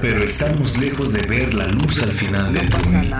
Pero estamos lejos de ver la luz al final del túnel.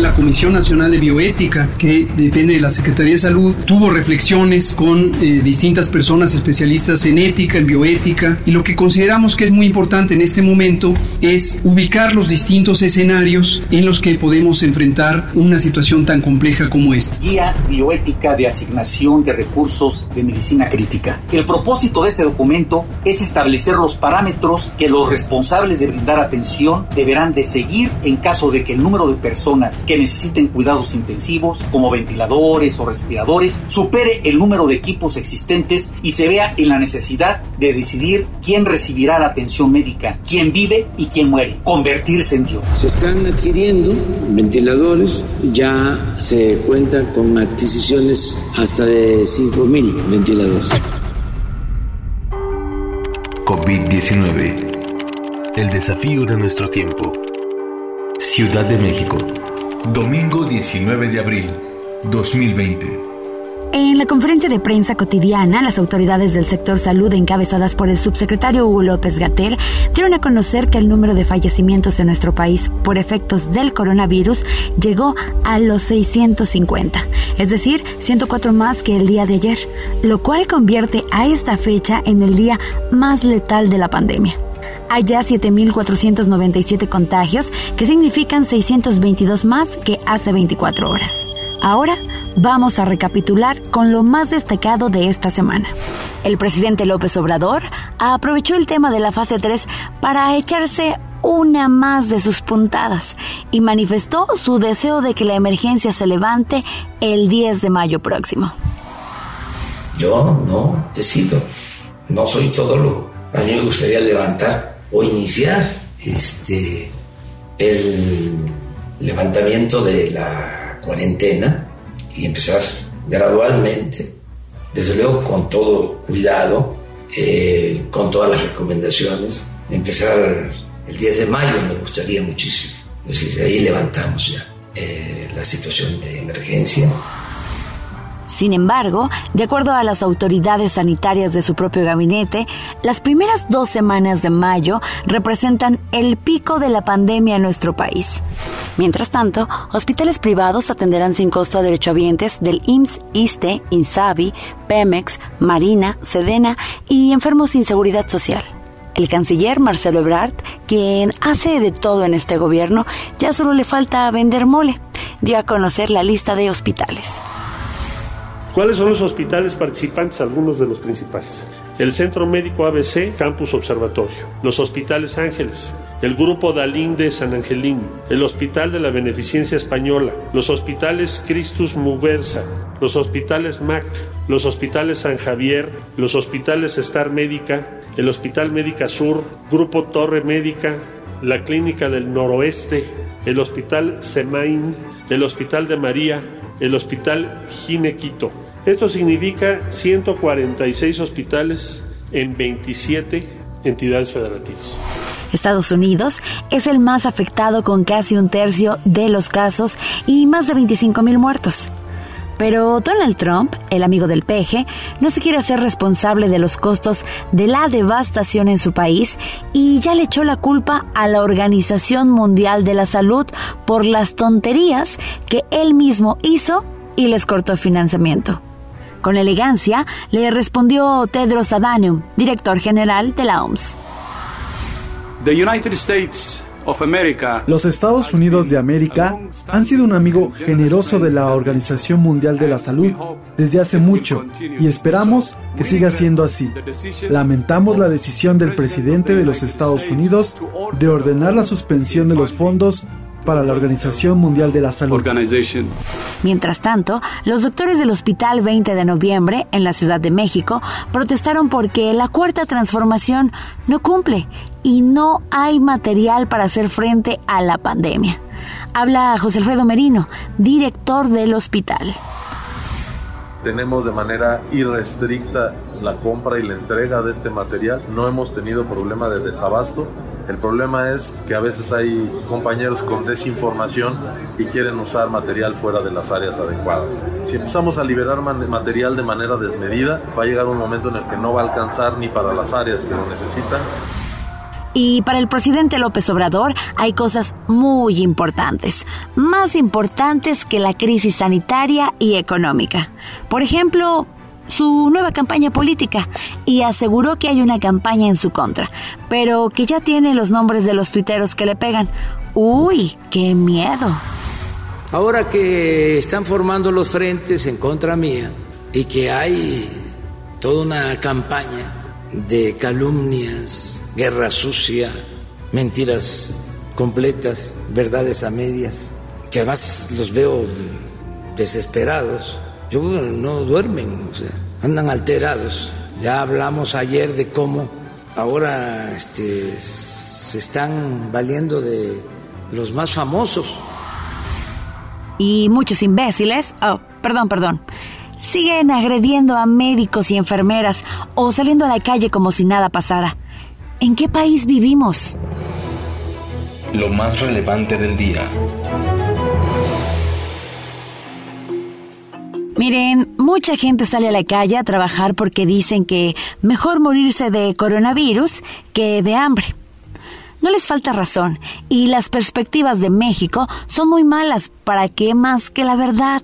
La Comisión Nacional de Bioética, que depende de la Secretaría de Salud, tuvo reflexiones con eh, distintas personas especialistas en ética, en bioética, y lo que consideramos que es muy importante en este momento es ubicar los distintos escenarios en los que podemos enfrentar una situación tan compleja como esta. Guía bioética de asignación de recursos de medicina crítica. El propósito de este documento es establecer los parámetros que los responsables de brindar atención deberán de seguir en caso de que el número de personas que necesiten cuidados intensivos, como ventiladores o respiradores, supere el número de equipos existentes y se vea en la necesidad de decidir quién recibirá la atención médica, quién vive y quién muere, convertirse en Dios. Se están adquiriendo ventiladores, ya se cuentan con adquisiciones hasta de 5.000 ventiladores. COVID-19. El desafío de nuestro tiempo. Ciudad de México. Domingo 19 de abril 2020. En la conferencia de prensa cotidiana, las autoridades del sector salud, encabezadas por el subsecretario Hugo López Gatel, dieron a conocer que el número de fallecimientos en nuestro país por efectos del coronavirus llegó a los 650, es decir, 104 más que el día de ayer, lo cual convierte a esta fecha en el día más letal de la pandemia. Hay ya 7.497 contagios, que significan 622 más que hace 24 horas. Ahora vamos a recapitular con lo más destacado de esta semana. El presidente López Obrador aprovechó el tema de la fase 3 para echarse una más de sus puntadas y manifestó su deseo de que la emergencia se levante el 10 de mayo próximo. Yo no decido, no soy todo lo. A mí me gustaría levantar o iniciar este, el levantamiento de la cuarentena y empezar gradualmente, desde luego con todo cuidado, eh, con todas las recomendaciones, empezar el 10 de mayo me gustaría muchísimo. Es decir, ahí levantamos ya eh, la situación de emergencia. Sin embargo, de acuerdo a las autoridades sanitarias de su propio gabinete, las primeras dos semanas de mayo representan el pico de la pandemia en nuestro país. Mientras tanto, hospitales privados atenderán sin costo a derechohabientes del IMSS, ISTE, INSABI, Pemex, Marina, Sedena y enfermos sin seguridad social. El canciller Marcelo Ebrard, quien hace de todo en este gobierno, ya solo le falta vender mole, dio a conocer la lista de hospitales. ¿Cuáles son los hospitales participantes? Algunos de los principales. El Centro Médico ABC, Campus Observatorio. Los Hospitales Ángeles. El Grupo Dalín de San Angelín. El Hospital de la Beneficencia Española. Los Hospitales Christus Muversa. Los Hospitales MAC. Los Hospitales San Javier. Los Hospitales Star Médica. El Hospital Médica Sur. Grupo Torre Médica. La Clínica del Noroeste. El Hospital Semain. El Hospital de María el Hospital Ginequito. Esto significa 146 hospitales en 27 entidades federativas. Estados Unidos es el más afectado con casi un tercio de los casos y más de 25 mil muertos. Pero Donald Trump, el amigo del peje, no se quiere hacer responsable de los costos de la devastación en su país y ya le echó la culpa a la Organización Mundial de la Salud por las tonterías que él mismo hizo y les cortó financiamiento. Con elegancia le respondió Tedros Adhanom, director general de la OMS. Los Estados Unidos de América han sido un amigo generoso de la Organización Mundial de la Salud desde hace mucho y esperamos que siga siendo así. Lamentamos la decisión del presidente de los Estados Unidos de ordenar la suspensión de los fondos para la Organización Mundial de la Salud. Mientras tanto, los doctores del Hospital 20 de Noviembre en la Ciudad de México protestaron porque la cuarta transformación no cumple y no hay material para hacer frente a la pandemia. Habla José Alfredo Merino, director del hospital tenemos de manera irrestricta la compra y la entrega de este material. No hemos tenido problema de desabasto. El problema es que a veces hay compañeros con desinformación y quieren usar material fuera de las áreas adecuadas. Si empezamos a liberar material de manera desmedida, va a llegar un momento en el que no va a alcanzar ni para las áreas que lo necesitan y para el presidente López Obrador hay cosas muy importantes, más importantes que la crisis sanitaria y económica. Por ejemplo, su nueva campaña política y aseguró que hay una campaña en su contra, pero que ya tiene los nombres de los tuiteros que le pegan. Uy, qué miedo. Ahora que están formando los frentes en contra mía y que hay toda una campaña de calumnias, guerra sucia, mentiras completas, verdades a medias, que además los veo desesperados. Yo no duermen, andan alterados. Ya hablamos ayer de cómo ahora este, se están valiendo de los más famosos. Y muchos imbéciles, oh, perdón, perdón, siguen agrediendo a médicos y enfermeras o saliendo a la calle como si nada pasara. ¿En qué país vivimos? Lo más relevante del día. Miren, mucha gente sale a la calle a trabajar porque dicen que mejor morirse de coronavirus que de hambre. No les falta razón y las perspectivas de México son muy malas para qué más que la verdad.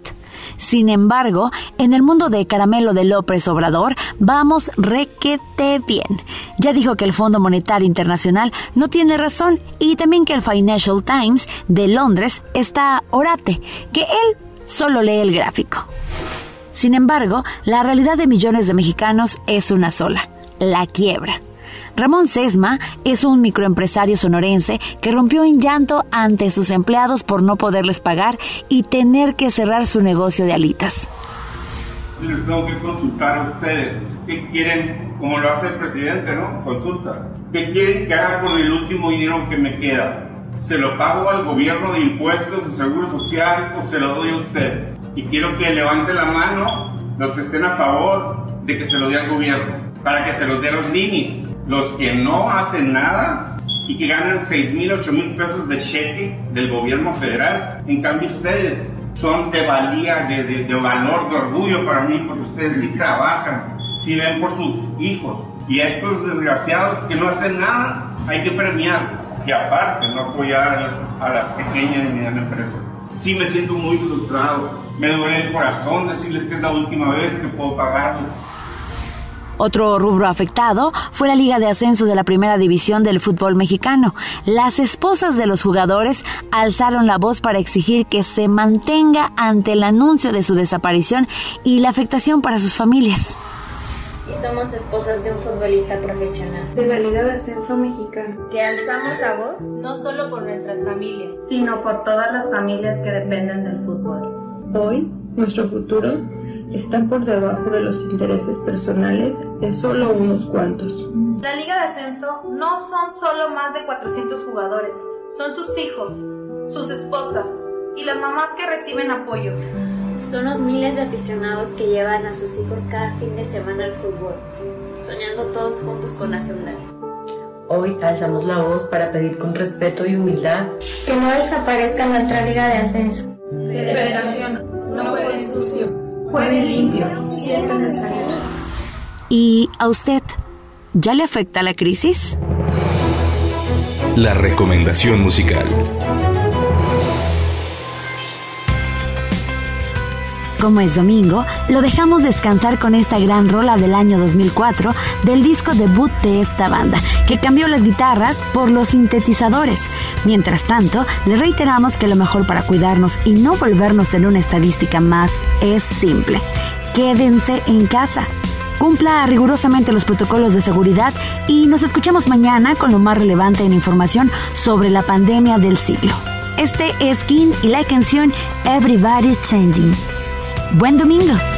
Sin embargo, en el mundo de caramelo de López Obrador vamos requete bien. Ya dijo que el Fondo Monetario Internacional no tiene razón y también que el Financial Times de Londres está orate, que él solo lee el gráfico. Sin embargo, la realidad de millones de mexicanos es una sola, la quiebra. Ramón Sesma es un microempresario sonorense que rompió en llanto ante sus empleados por no poderles pagar y tener que cerrar su negocio de alitas. Les tengo que consultar a ustedes. ¿Qué quieren, como lo hace el presidente, no? Consulta. ¿Qué quieren que haga con el último dinero que me queda? ¿Se lo pago al gobierno de impuestos, de seguro social o se lo doy a ustedes? Y quiero que levanten la mano los que estén a favor de que se lo dé al gobierno, para que se los dé los ninis los que no hacen nada y que ganan 6 mil, 8 mil pesos de cheque del gobierno federal. En cambio ustedes son de valía, de, de, valor, de orgullo para mí, porque ustedes sí trabajan, sí ven por sus hijos. Y estos desgraciados que no hacen nada, hay que premiar. Y aparte, no apoyar a la, pequeña y mediana empresa. Sí me siento muy frustrado. Me duele el corazón decirles que es la última vez que puedo pagarles otro rubro afectado fue la Liga de Ascenso de la Primera División del fútbol mexicano. Las esposas de los jugadores alzaron la voz para exigir que se mantenga ante el anuncio de su desaparición y la afectación para sus familias. Y somos esposas de un futbolista profesional. De la Liga de Ascenso Mexicano. Que alzamos la voz no solo por nuestras familias, sino por todas las familias que dependen del fútbol. Hoy, nuestro futuro está por debajo de los intereses personales de solo unos cuantos. La Liga de Ascenso no son solo más de 400 jugadores, son sus hijos, sus esposas y las mamás que reciben apoyo. Son los miles de aficionados que llevan a sus hijos cada fin de semana al fútbol, soñando todos juntos con la segunda. Hoy alzamos la voz para pedir con respeto y humildad que no desaparezca nuestra Liga de Ascenso. Federación, no puede sucio Juegue limpio, siempre nuestra vida. ¿Y a usted ya le afecta la crisis? La recomendación musical. Como es domingo, lo dejamos descansar con esta gran rola del año 2004 del disco debut de esta banda, que cambió las guitarras por los sintetizadores. Mientras tanto, le reiteramos que lo mejor para cuidarnos y no volvernos en una estadística más es simple. Quédense en casa. Cumpla rigurosamente los protocolos de seguridad y nos escuchamos mañana con lo más relevante en información sobre la pandemia del siglo. Este es King y la canción Everybody's Changing. Buen domingo.